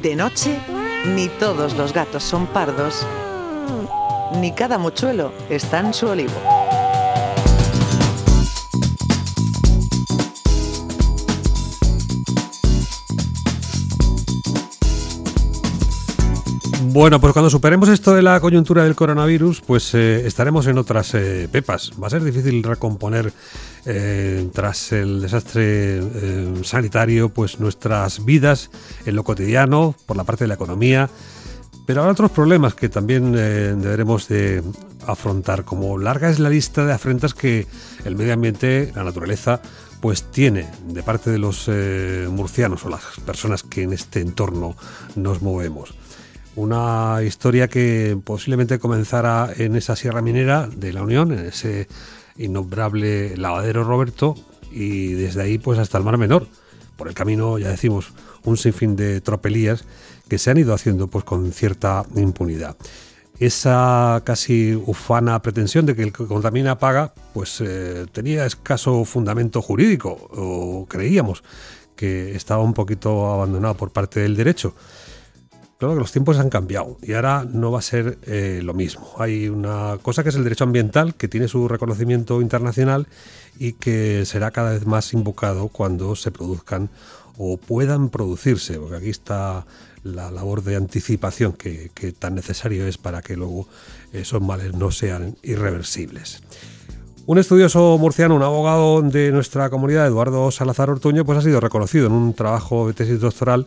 De noche, ni todos los gatos son pardos, ni cada mochuelo está en su olivo. Bueno, pues cuando superemos esto de la coyuntura del coronavirus, pues eh, estaremos en otras eh, pepas. Va a ser difícil recomponer eh, tras el desastre sanitario, pues nuestras vidas en lo cotidiano, por la parte de la economía. Pero habrá otros problemas que también deberemos de afrontar, como larga es la lista de afrentas que el medio ambiente, la naturaleza, pues tiene de parte de los murcianos o las personas que en este entorno nos movemos. Una historia que posiblemente comenzara en esa sierra minera de la Unión, en ese innombrable lavadero Roberto, y desde ahí pues hasta el Mar Menor. Por el camino, ya decimos, un sinfín de tropelías que se han ido haciendo pues con cierta impunidad. Esa casi ufana pretensión de que el que contamina paga, pues eh, tenía escaso fundamento jurídico, o creíamos que estaba un poquito abandonado por parte del derecho. Claro que los tiempos han cambiado y ahora no va a ser eh, lo mismo. Hay una cosa que es el derecho ambiental, que tiene su reconocimiento internacional y que será cada vez más invocado cuando se produzcan o puedan producirse, porque aquí está la labor de anticipación que, tan necesario es para que luego esos males no sean irreversibles. Un estudioso murciano, un abogado de nuestra comunidad, Eduardo Salazar Ortuño, pues ha sido reconocido en un trabajo de tesis doctoral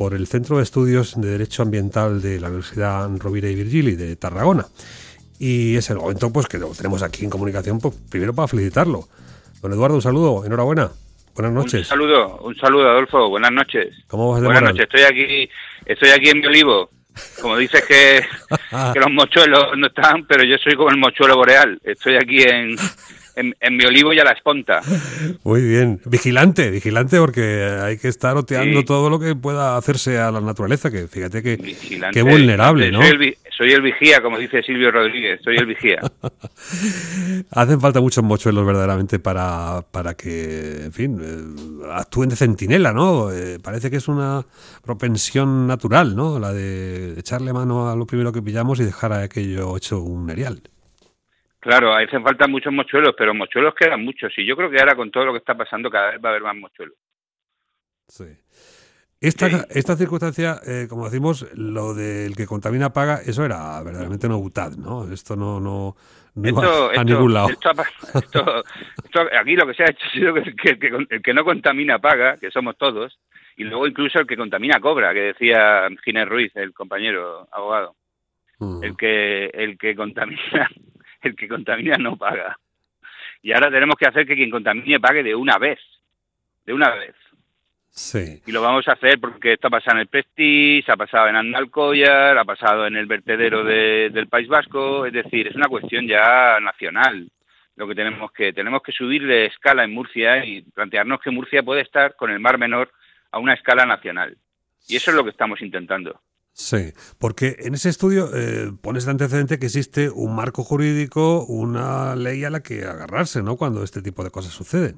por el Centro de Estudios de Derecho Ambiental de la Universidad Rovira y Virgili de Tarragona. Y es el momento pues, que lo tenemos aquí en comunicación, pues, primero para felicitarlo. Don Eduardo, un saludo, enhorabuena. Buenas noches. Un saludo, un saludo, Adolfo. Buenas noches. ¿Cómo vas de Buenas noches. Estoy aquí, estoy aquí en mi olivo. Como dices que, que los mochuelos no están, pero yo soy como el mochuelo boreal. Estoy aquí en, en, mi olivo y a la esponta. Muy bien. Vigilante, vigilante, porque hay que estar oteando todo lo que pueda hacerse a la naturaleza, que fíjate que qué vulnerable, ¿no? Soy el, vigía, como dice Silvio Rodríguez, soy el vigía. Hacen falta muchos mochuelos verdaderamente para, para que, en fin, eh, actúen de centinela, ¿no? Eh, parece que es una propensión natural, ¿no? La de echarle mano a lo primero que pillamos y dejar a aquello hecho un erial. Claro, hacen falta muchos mochuelos, pero mochuelos quedan muchos. Y yo creo que ahora con todo lo que está pasando cada vez va a haber más mochuelos. Sí. Esta, esta circunstancia, eh, como decimos, lo del que contamina paga, eso era verdaderamente una butad, ¿no? Esto no, no, no a ningún lado. aquí lo que se ha hecho ha sido que, el que no contamina paga, que somos todos, y luego incluso el que contamina cobra, que decía Ginés Ruiz, el compañero abogado. Mm. El que el que contamina el que contamina no paga. Y ahora tenemos que hacer que quien contamine pague de una vez, de una vez. Sí. Y lo vamos a hacer porque esto ha pasado en el Prestige, ha pasado en Andalcollar, ha pasado en el vertedero del País Vasco, es decir, es una cuestión ya nacional. Lo que tenemos que tenemos que subir de escala en Murcia y plantearnos que Murcia puede estar con el Mar Menor a una escala nacional. Y eso es lo que estamos intentando. Sí, porque en ese estudio eh, pones de antecedente que existe un marco jurídico, una ley a la que agarrarse, ¿no? Cuando este tipo de cosas suceden.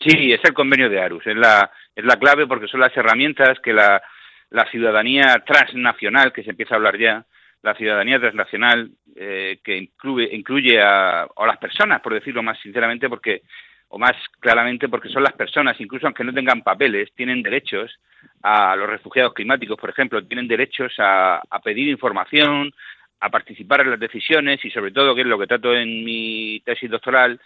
Sí, es el convenio de Arus, es la, es la clave porque son las herramientas que la, la ciudadanía transnacional, que se empieza a hablar ya, la ciudadanía transnacional eh, que incluye, incluye a, a, las personas, por decirlo más sinceramente, porque o más claramente porque son las personas, incluso aunque no tengan papeles, tienen derechos a los refugiados climáticos, por ejemplo, tienen derechos a, pedir información, a participar en las decisiones y sobre todo, que es lo que trato en mi tesis doctoral,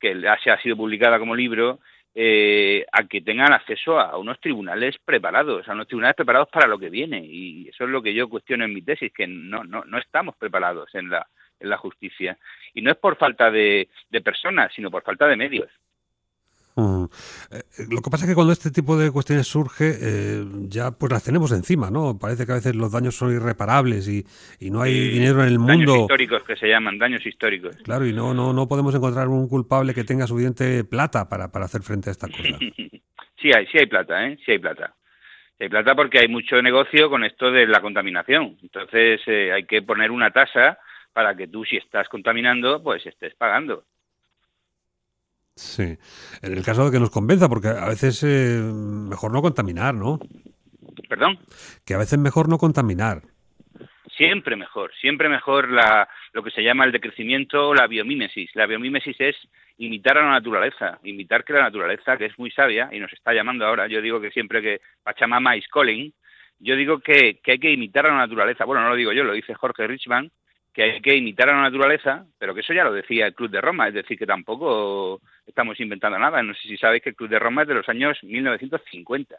que ya ha sido publicada como libro, eh, a que tengan acceso a unos tribunales preparados, a unos tribunales preparados para lo que viene. Y eso es lo que yo cuestiono en mi tesis, que no, no, no estamos preparados en la, en la justicia. Y no es por falta de personas, sino por falta de medios. Eh, lo que pasa es que cuando este tipo de cuestiones surge, eh, ya pues las tenemos encima, ¿no? Parece que a veces los daños son irreparables y, no hay dinero en el mundo. Daños históricos que se llaman, daños históricos. Claro, y no, no, no podemos encontrar un culpable que tenga suficiente plata para, para hacer frente a esta cosa. sí hay, sí hay plata, ¿eh? Sí hay plata. Sí hay plata porque hay mucho negocio con esto de la contaminación. Entonces eh, hay que poner una tasa para que tú, si estás contaminando, pues estés pagando. Sí. En el caso de que nos convenza, porque a veces eh, mejor no contaminar, ¿no? ¿Perdón? Que a veces mejor no contaminar. Siempre mejor, siempre mejor la, lo que se llama el decrecimiento o la biomímesis. La biomímesis es imitar a la naturaleza, imitar que la naturaleza, que es muy sabia y nos está llamando ahora, yo digo que siempre que Pachamama is calling, yo digo que, que hay que imitar a la naturaleza. Bueno, no lo digo yo, lo dice Jorge Richman, que hay que imitar a la naturaleza, pero que eso ya lo decía el Club de Roma, es decir, que tampoco estamos inventando nada. No sé si sabéis que el Club de Roma es de los años 1950.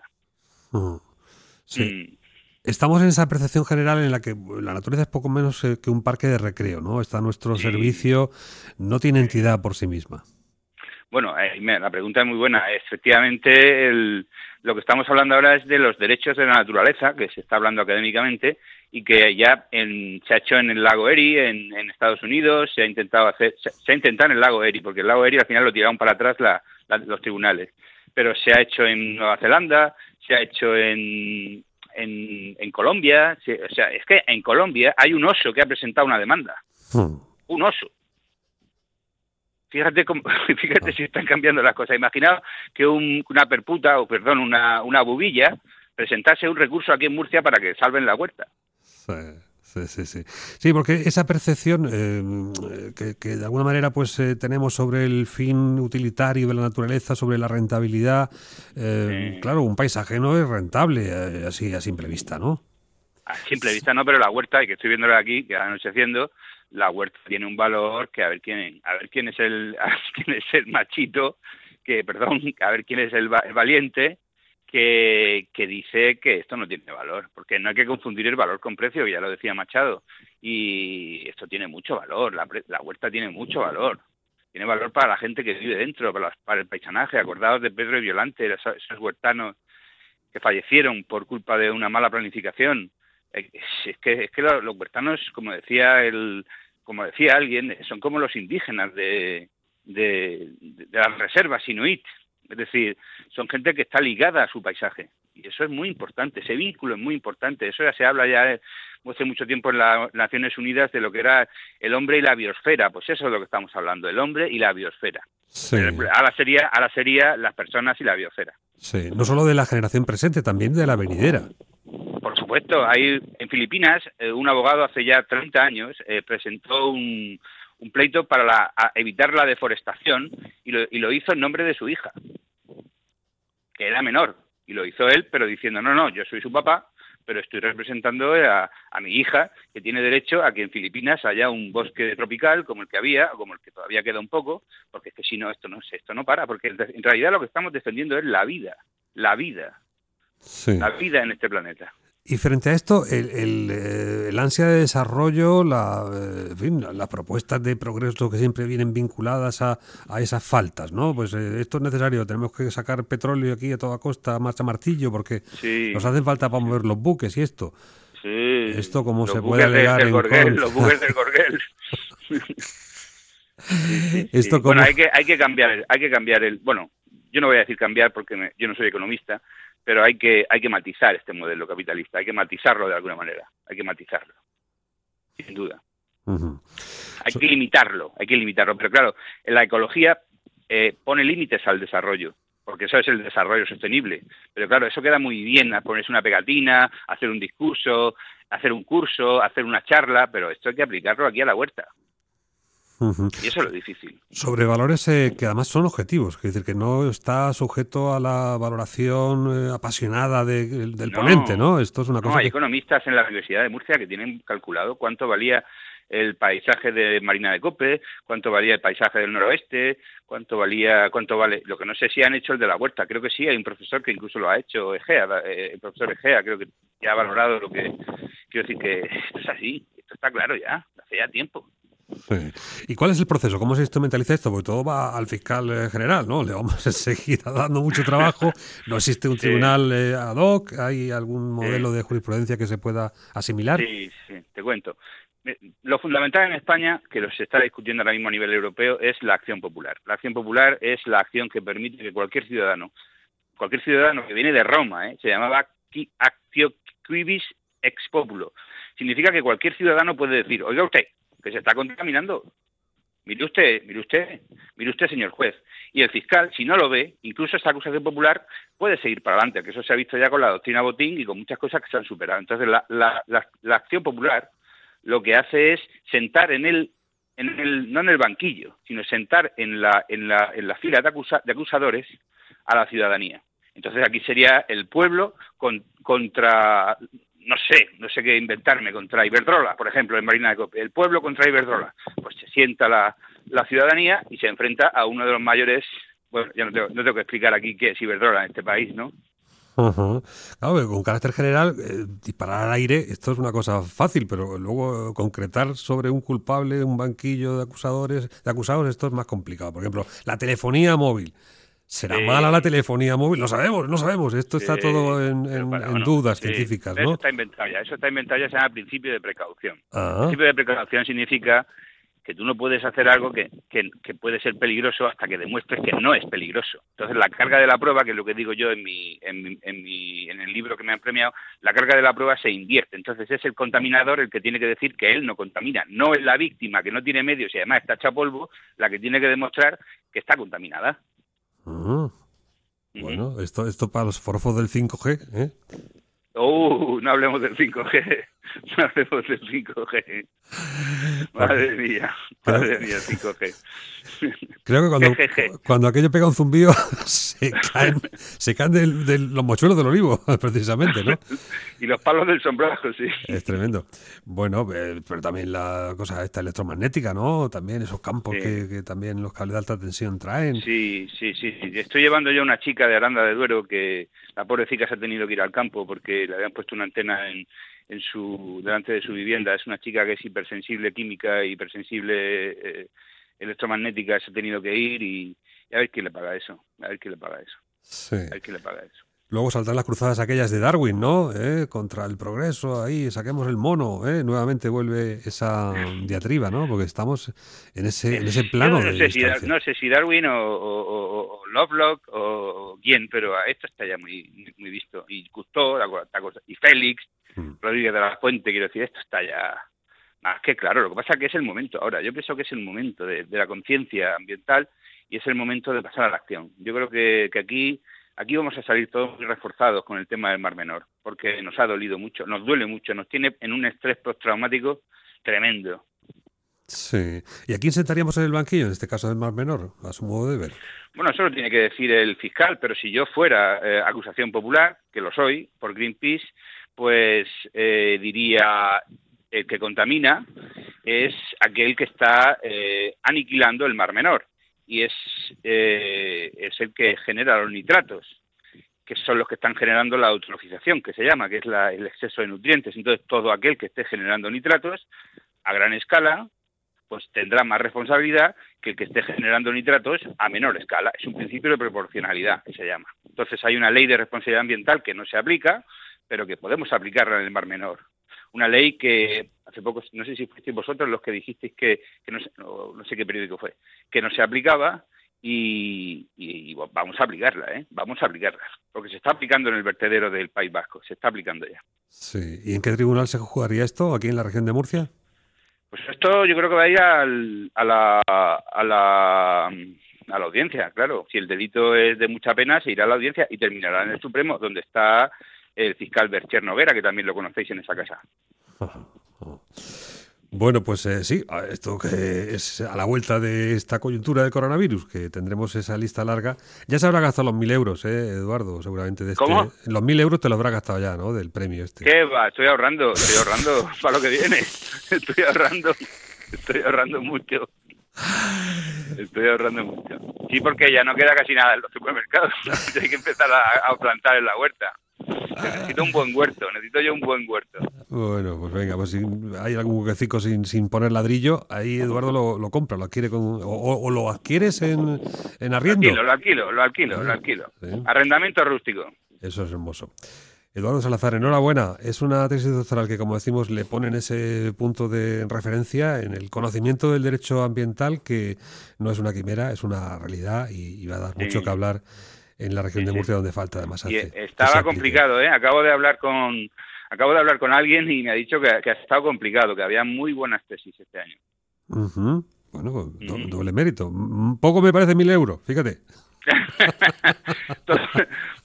Sí. Mm. Estamos en esa percepción general en la que la naturaleza es poco menos eh, que un parque de recreo, ¿no? Está a nuestro servicio, no tiene entidad por sí misma. Bueno, eh, la pregunta es muy buena. Efectivamente, el, lo que estamos hablando ahora es de los derechos de la naturaleza, que se está hablando académicamente, y que ya se ha hecho en el lago Erie, en, Estados Unidos, se ha intentado hacer, se, ha intentado en el lago Erie, porque el lago Erie al final lo tiraron para atrás los tribunales, pero se ha hecho en Nueva Zelanda, se ha hecho en, en, Colombia, o sea, es que en Colombia hay un oso que ha presentado una demanda, hmm. un oso. Fíjate, cómo, fíjate si están cambiando las cosas. Imaginaos que una perputa, o perdón, una, una bubilla, presentase un recurso aquí en Murcia para que salven la huerta. Sí, sí, sí. Sí, porque esa percepción eh, que, de alguna manera pues eh, tenemos sobre el fin utilitario de la naturaleza, sobre la rentabilidad, eh, claro, un paisaje no es rentable así a simple vista, ¿no? A simple vista no, pero la huerta, y que estoy viéndola aquí, que anocheciendo, la huerta tiene un valor que a ver quién, a ver quién es el, quién es el machito, que perdón, a ver quién es el valiente que, dice que esto no tiene valor, porque no hay que confundir el valor con precio, ya lo decía Machado, y esto tiene mucho valor, la, huerta tiene mucho valor, tiene valor para la gente que vive dentro, para, el paisanaje, acordados de Pedro y Violante, esos, huertanos que fallecieron por culpa de una mala planificación. Eh, es que, es que los, huertanos, como decía el, como decía alguien, son como los indígenas de, de, de las reservas inuit, es decir, son gente que está ligada a su paisaje. Y eso es muy importante, ese vínculo es muy importante. Eso ya se habla ya hace mucho tiempo en las Naciones Unidas de lo que era el hombre y la biosfera. Pues eso es lo que estamos hablando, el hombre y la biosfera. Sí. Ahora sería, ahora sería las personas y la biosfera. Sí, no solo de la generación presente, también de la venidera. Por supuesto, hay en Filipinas eh, un abogado hace ya 30 años eh, presentó un, un pleito para evitar la deforestación y lo, y lo hizo en nombre de su hija, que era menor. Y lo hizo él, pero diciendo, no, no, yo soy su papá, pero estoy representando a, mi hija, que tiene derecho a que en Filipinas haya un bosque tropical como el que había, o como el que todavía queda un poco, porque es que si no, esto no, esto no para, porque en realidad lo que estamos defendiendo es la vida, la vida, la vida en este planeta. Y frente a esto, el, eh, ansia de desarrollo, la, eh, las propuestas de progreso que siempre vienen vinculadas a, esas faltas, ¿no? Pues eh, esto es necesario, tenemos que sacar petróleo aquí a toda costa, marcha martillo, porque nos hacen falta para mover los buques y esto. Sí. Esto como se puede alegar en Los buques del Gorgel. esto Bueno, hay que, hay que cambiar, hay que cambiar el... Bueno, yo no voy a decir cambiar porque yo no soy economista, pero hay que, hay que matizar este modelo capitalista, hay que matizarlo de alguna manera, hay que matizarlo, sin duda. Hay que limitarlo, hay que limitarlo, pero claro, en la ecología eh, pone límites al desarrollo, porque eso es el desarrollo sostenible. Pero claro, eso queda muy bien, ponerse una pegatina, hacer un discurso, hacer un curso, hacer una charla, pero esto hay que aplicarlo aquí a la huerta. Y eso es lo difícil. Sobre valores eh, que además son objetivos, es decir, que no está sujeto a la valoración eh, apasionada del ponente, ¿no? Esto es una cosa. hay economistas en la Universidad de Murcia que tienen calculado cuánto valía el paisaje de Marina de Cope, cuánto valía el paisaje del noroeste, cuánto valía, cuánto vale. Lo que no sé si han hecho el de la huerta, creo que sí, hay un profesor que incluso lo ha hecho, Egea, eh, el profesor Egea, creo que ya ha valorado lo que. Quiero decir que esto es así, esto está claro ya, hace ya tiempo. ¿Y cuál es el proceso? ¿Cómo se instrumentaliza esto? Porque todo va al fiscal eh, general, ¿no? Le vamos a seguir dando mucho trabajo. No existe un tribunal eh, ad hoc. ¿Hay algún modelo de jurisprudencia que se pueda asimilar? Sí, sí, te cuento. Lo fundamental en España, que se está discutiendo ahora mismo a nivel europeo, es la acción popular. La acción popular es la acción que permite que cualquier ciudadano, cualquier ciudadano que viene de Roma, ¿eh? se llamaba actio quibis ex populo. Significa que cualquier ciudadano puede decir, oiga usted, que se está contaminando. Mire usted, mire usted, mire usted, señor juez. Y el fiscal, si no lo ve, incluso esta acusación popular puede seguir para adelante, que eso se ha visto ya con la doctrina Botín y con muchas cosas que se han superado. Entonces, la, la, la, acción popular lo que hace es sentar en el, en el, no en el banquillo, sino sentar en la, en la, en la fila de, de acusadores a la ciudadanía. Entonces aquí sería el pueblo contra, no sé, no sé qué inventarme, contra Iberdrola, por ejemplo, en Marina de Cope. El pueblo contra Iberdrola. Pues se sienta la, la ciudadanía y se enfrenta a uno de los mayores, bueno, ya no tengo, no tengo que explicar aquí qué es Iberdrola en este país, ¿no? Claro, con carácter general, eh, disparar al aire, esto es una cosa fácil, pero luego concretar sobre un culpable, un banquillo de acusadores, de acusados, esto es más complicado. Por ejemplo, la telefonía móvil. ¿Será mala la telefonía móvil? No sabemos, no sabemos. Esto está todo en, dudas científicas, ¿no? Eso está inventado ya. Eso está inventado ya, se llama principio de precaución. El principio de precaución significa que tú no puedes hacer algo que, que, puede ser peligroso hasta que demuestres que no es peligroso. Entonces, la carga de la prueba, que es lo que digo yo en, mi, en, mi, en, mi, en el libro que me han premiado, la carga de la prueba se invierte. Entonces, es el contaminador el que tiene que decir que él no contamina. No es la víctima que no tiene medios y además está hecha polvo la que tiene que demostrar que está contaminada. Ah. Bueno, esto, esto para los forfos del 5G, ¿eh? Uh, no hablemos del 5G. No hablemos del 5G. Madre mía, madre mía, 5G. Creo que cuando, cuando aquello pega un zumbido se caen, se caen de, los mochuelos del olivo, precisamente, ¿no? y los palos del sombrajo, sí. Es tremendo. Bueno, eh, pero también la cosa esta electromagnética, ¿no? También esos campos que, también los cables de alta tensión traen. Sí, sí, sí. Estoy llevando yo a una chica de Aranda de Duero que la pobrecita se ha tenido que ir al campo porque le habían puesto una antena en, en su delante de su vivienda. Es una chica que es hipersensible química, hipersensible eh, electromagnética, se ha tenido que ir y, a ver quién le paga eso. A ver quién le paga eso. Sí. A ver quién le paga eso. Luego saltan las cruzadas aquellas de Darwin, ¿no? ¿Eh? Contra el progreso, ahí saquemos el mono, ¿eh? Nuevamente vuelve esa diatriba, ¿no? Porque estamos en ese, en ese plano no, sé si, no sé si Darwin o, Lovelock o, quién, pero esto está ya muy, muy visto. Y Cousteau, y Félix, mm. Rodríguez de la Fuente, quiero decir, esto está ya más que claro. Lo que pasa es que es el momento ahora. Yo pienso que es el momento de, la conciencia ambiental y es el momento de pasar a la acción. Yo creo que, que aquí aquí vamos a salir todos muy reforzados con el tema del Mar Menor, porque nos ha dolido mucho, nos duele mucho, nos tiene en un estrés postraumático tremendo. Sí. ¿Y a quién sentaríamos en el banquillo, en este caso del Mar Menor, a su modo de ver? Bueno, eso lo tiene que decir el fiscal, pero si yo fuera eh, acusación popular, que lo soy, por Greenpeace, pues eh, diría el que contamina es aquel que está eh, aniquilando el Mar Menor y es, eh, es el que genera los nitratos, que son los que están generando la eutrofización, que se llama, que es el exceso de nutrientes. Entonces, todo aquel que esté generando nitratos a gran escala, pues tendrá más responsabilidad que el que esté generando nitratos a menor escala. Es un principio de proporcionalidad, que se llama. Entonces, hay una ley de responsabilidad ambiental que no se aplica, pero que podemos aplicarla en el mar menor una ley que hace poco, no sé si fuisteis vosotros los que dijisteis que, no, sé, no, sé qué periódico fue, que no se aplicaba y, vamos a aplicarla, ¿eh? Vamos a aplicarla, porque se está aplicando en el vertedero del País Vasco, se está aplicando ya. Sí, ¿y en qué tribunal se jugaría esto? ¿Aquí en la región de Murcia? Pues esto yo creo que va a ir al, a, la, a, la, a la audiencia, claro. Si el delito es de mucha pena, se irá a la audiencia y terminará en el Supremo, donde está el fiscal Bercher Noguera, que también lo conocéis en esa casa. Bueno, pues eh, sí, esto que es a la vuelta de esta coyuntura del coronavirus, que tendremos esa lista larga. Ya se habrá gastado los mil euros, ¿eh, Eduardo? Seguramente de este. ¿Cómo? Los mil euros te los habrá gastado ya, ¿no? Del premio este. ¿Qué va? Estoy ahorrando, estoy ahorrando para lo que viene. Estoy ahorrando, estoy ahorrando mucho. Estoy ahorrando mucho. Sí, porque ya no queda casi nada en los supermercados. Hay que empezar a plantar en la huerta. Necesito un buen huerto, necesito yo un buen huerto. Bueno, pues venga, pues si hay algún huequecito sin, sin poner ladrillo, ahí Eduardo lo, lo compra, lo adquiere con, o, lo adquieres en, en arriendo. Lo alquilo, lo alquilo, lo alquilo, Arrendamiento rústico. Eso es hermoso. Eduardo Salazar, enhorabuena. Es una tesis doctoral que, como decimos, le pone en ese punto de referencia en el conocimiento del derecho ambiental, que no es una quimera, es una realidad y, va a dar mucho que hablar en la región de Murcia donde falta además estaba complicado, ¿eh? Acabo de hablar con acabo de hablar con alguien y me ha dicho que, ha estado complicado, que había muy buenas tesis este año. Bueno, pues, doble mérito. Poco me parece mil euros, fíjate.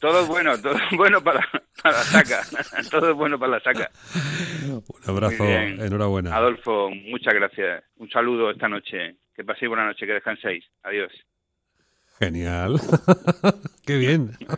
todo, es bueno, todo es bueno para, para la saca. Todo es bueno para la saca. Un abrazo, enhorabuena. Adolfo, muchas gracias. Un saludo esta noche. Que paséis buena noche, que descanséis. Adiós. Genial. Qué bien.